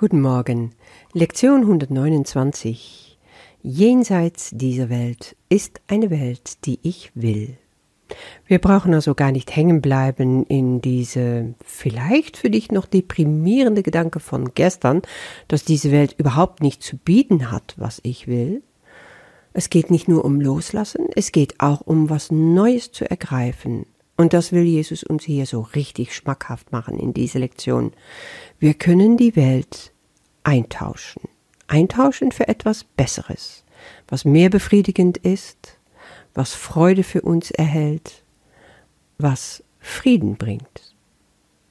Guten Morgen. Lektion 129. Jenseits dieser Welt ist eine Welt, die ich will. Wir brauchen also gar nicht hängen bleiben in diese vielleicht für dich noch deprimierende Gedanke von gestern, dass diese Welt überhaupt nicht zu bieten hat, was ich will. Es geht nicht nur um Loslassen, es geht auch um was Neues zu ergreifen, und das will Jesus uns hier so richtig schmackhaft machen in diese Lektion. Wir können die Welt eintauschen. Eintauschen für etwas Besseres, was mehr befriedigend ist, was Freude für uns erhält, was Frieden bringt.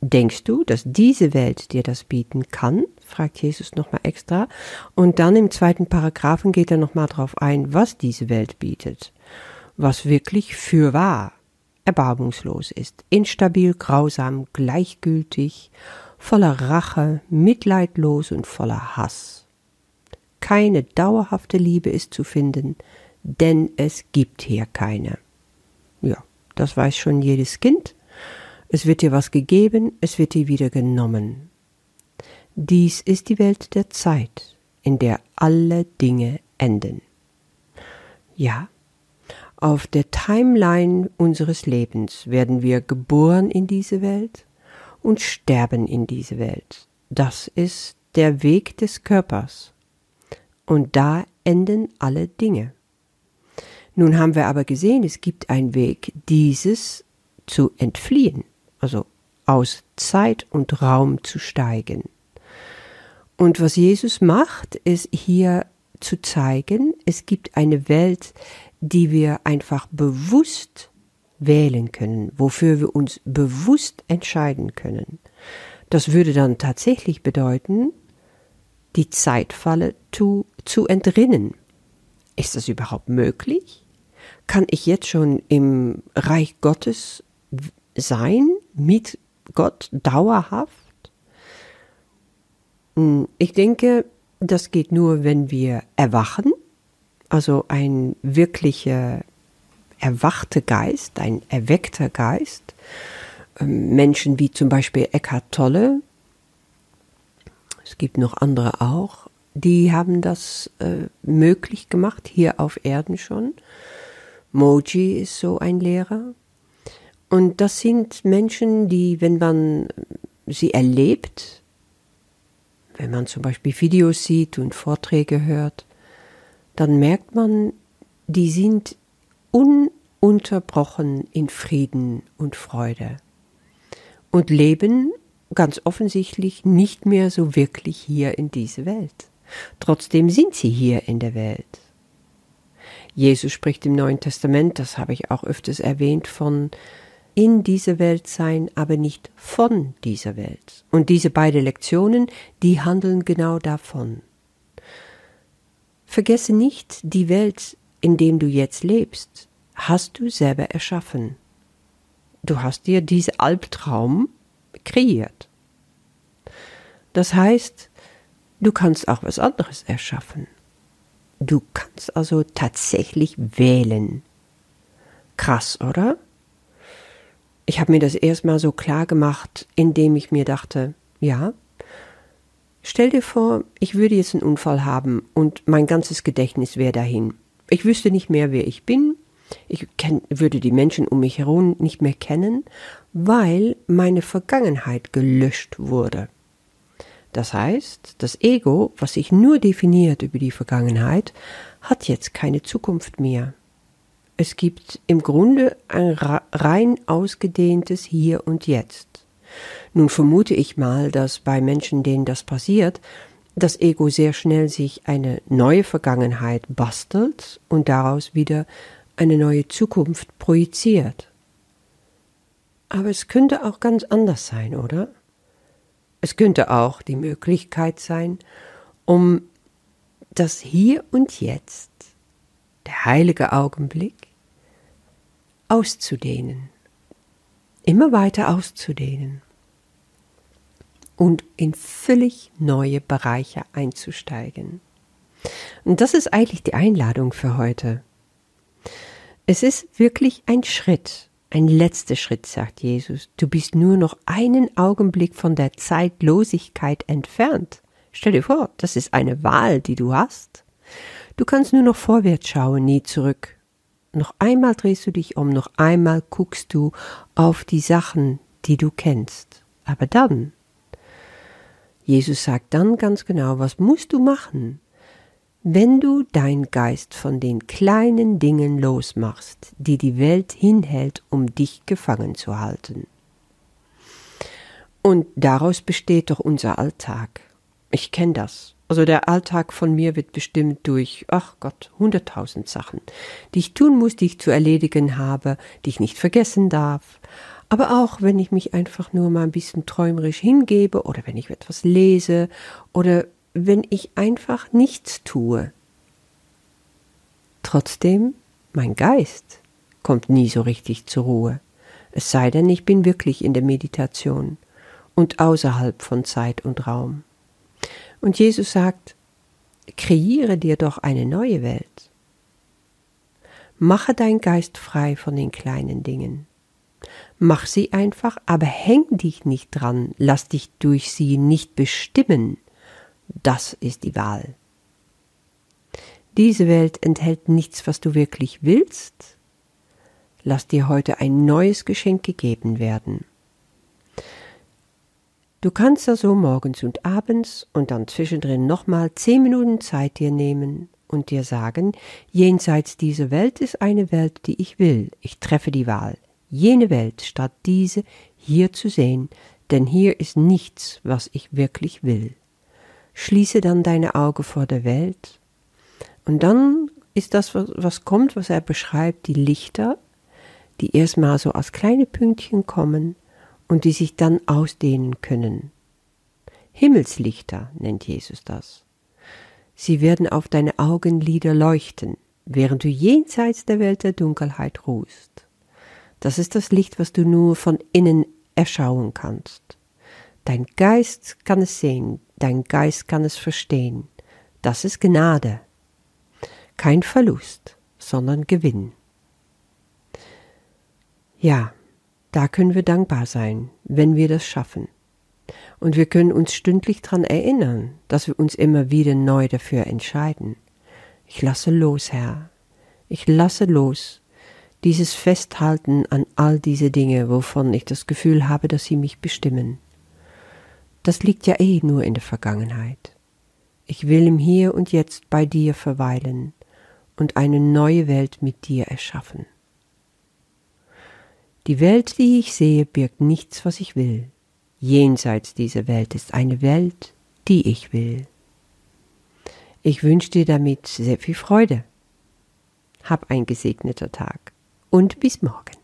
Denkst du, dass diese Welt dir das bieten kann? fragt Jesus nochmal extra. Und dann im zweiten Paragraphen geht er nochmal darauf ein, was diese Welt bietet. Was wirklich für wahr erbarmungslos ist, instabil, grausam, gleichgültig, voller Rache, mitleidlos und voller Hass. Keine dauerhafte Liebe ist zu finden, denn es gibt hier keine. Ja, das weiß schon jedes Kind. Es wird dir was gegeben, es wird dir wieder genommen. Dies ist die Welt der Zeit, in der alle Dinge enden. Ja, auf der Timeline unseres Lebens werden wir geboren in diese Welt und sterben in diese Welt. Das ist der Weg des Körpers. Und da enden alle Dinge. Nun haben wir aber gesehen, es gibt einen Weg, dieses zu entfliehen, also aus Zeit und Raum zu steigen. Und was Jesus macht, ist hier zu zeigen, es gibt eine Welt, die wir einfach bewusst wählen können, wofür wir uns bewusst entscheiden können. Das würde dann tatsächlich bedeuten, die Zeitfalle zu, zu entrinnen. Ist das überhaupt möglich? Kann ich jetzt schon im Reich Gottes sein, mit Gott dauerhaft? Hm, ich denke, das geht nur, wenn wir erwachen also ein wirklicher erwachter Geist, ein erweckter Geist. Ähm, Menschen wie zum Beispiel Eckhart Tolle, es gibt noch andere auch, die haben das äh, möglich gemacht, hier auf Erden schon. Moji ist so ein Lehrer. Und das sind Menschen, die, wenn man sie erlebt, wenn man zum Beispiel Videos sieht und Vorträge hört, dann merkt man, die sind ununterbrochen in Frieden und Freude und leben ganz offensichtlich nicht mehr so wirklich hier in dieser Welt. Trotzdem sind sie hier in der Welt. Jesus spricht im Neuen Testament, das habe ich auch öfters erwähnt, von in dieser Welt sein, aber nicht von dieser Welt. Und diese beiden Lektionen, die handeln genau davon. Vergesse nicht, die Welt, in dem du jetzt lebst, hast du selber erschaffen. Du hast dir diesen Albtraum kreiert. Das heißt, du kannst auch was anderes erschaffen. Du kannst also tatsächlich wählen. Krass, oder? Ich habe mir das erstmal so klar gemacht, indem ich mir dachte, ja, Stell dir vor, ich würde jetzt einen Unfall haben und mein ganzes Gedächtnis wäre dahin. Ich wüsste nicht mehr, wer ich bin. Ich kenn, würde die Menschen um mich herum nicht mehr kennen, weil meine Vergangenheit gelöscht wurde. Das heißt, das Ego, was sich nur definiert über die Vergangenheit, hat jetzt keine Zukunft mehr. Es gibt im Grunde ein rein ausgedehntes Hier und Jetzt. Nun vermute ich mal, dass bei Menschen, denen das passiert, das Ego sehr schnell sich eine neue Vergangenheit bastelt und daraus wieder eine neue Zukunft projiziert. Aber es könnte auch ganz anders sein, oder? Es könnte auch die Möglichkeit sein, um das Hier und Jetzt, der heilige Augenblick, auszudehnen, immer weiter auszudehnen und in völlig neue Bereiche einzusteigen. Und das ist eigentlich die Einladung für heute. Es ist wirklich ein Schritt, ein letzter Schritt, sagt Jesus. Du bist nur noch einen Augenblick von der Zeitlosigkeit entfernt. Stell dir vor, das ist eine Wahl, die du hast. Du kannst nur noch vorwärts schauen, nie zurück. Noch einmal drehst du dich um, noch einmal guckst du auf die Sachen, die du kennst. Aber dann, Jesus sagt dann ganz genau, was musst du machen, wenn du dein Geist von den kleinen Dingen losmachst, die die Welt hinhält, um dich gefangen zu halten. Und daraus besteht doch unser Alltag. Ich kenne das. Also der Alltag von mir wird bestimmt durch, ach Gott, hunderttausend Sachen, die ich tun muss, die ich zu erledigen habe, die ich nicht vergessen darf. Aber auch wenn ich mich einfach nur mal ein bisschen träumerisch hingebe oder wenn ich etwas lese oder wenn ich einfach nichts tue. Trotzdem, mein Geist kommt nie so richtig zur Ruhe. Es sei denn, ich bin wirklich in der Meditation und außerhalb von Zeit und Raum. Und Jesus sagt, kreiere dir doch eine neue Welt. Mache dein Geist frei von den kleinen Dingen. Mach sie einfach, aber häng dich nicht dran, lass dich durch sie nicht bestimmen. Das ist die Wahl. Diese Welt enthält nichts, was du wirklich willst. Lass dir heute ein neues Geschenk gegeben werden. Du kannst also morgens und abends und dann zwischendrin nochmal zehn Minuten Zeit dir nehmen und dir sagen, jenseits dieser Welt ist eine Welt, die ich will. Ich treffe die Wahl. Jene Welt statt diese hier zu sehen, denn hier ist nichts, was ich wirklich will. Schließe dann deine Augen vor der Welt und dann ist das, was kommt, was er beschreibt, die Lichter, die erstmal so als kleine Pünktchen kommen und die sich dann ausdehnen können. Himmelslichter nennt Jesus das. Sie werden auf deine Augenlider leuchten, während du jenseits der Welt der Dunkelheit ruhst. Das ist das Licht, was du nur von innen erschauen kannst. Dein Geist kann es sehen, dein Geist kann es verstehen. Das ist Gnade. Kein Verlust, sondern Gewinn. Ja, da können wir dankbar sein, wenn wir das schaffen. Und wir können uns stündlich daran erinnern, dass wir uns immer wieder neu dafür entscheiden. Ich lasse los, Herr. Ich lasse los. Dieses Festhalten an all diese Dinge, wovon ich das Gefühl habe, dass sie mich bestimmen. Das liegt ja eh nur in der Vergangenheit. Ich will im Hier und Jetzt bei dir verweilen und eine neue Welt mit dir erschaffen. Die Welt, die ich sehe, birgt nichts, was ich will. Jenseits dieser Welt ist eine Welt, die ich will. Ich wünsche dir damit sehr viel Freude. Hab ein gesegneter Tag und bis morgen.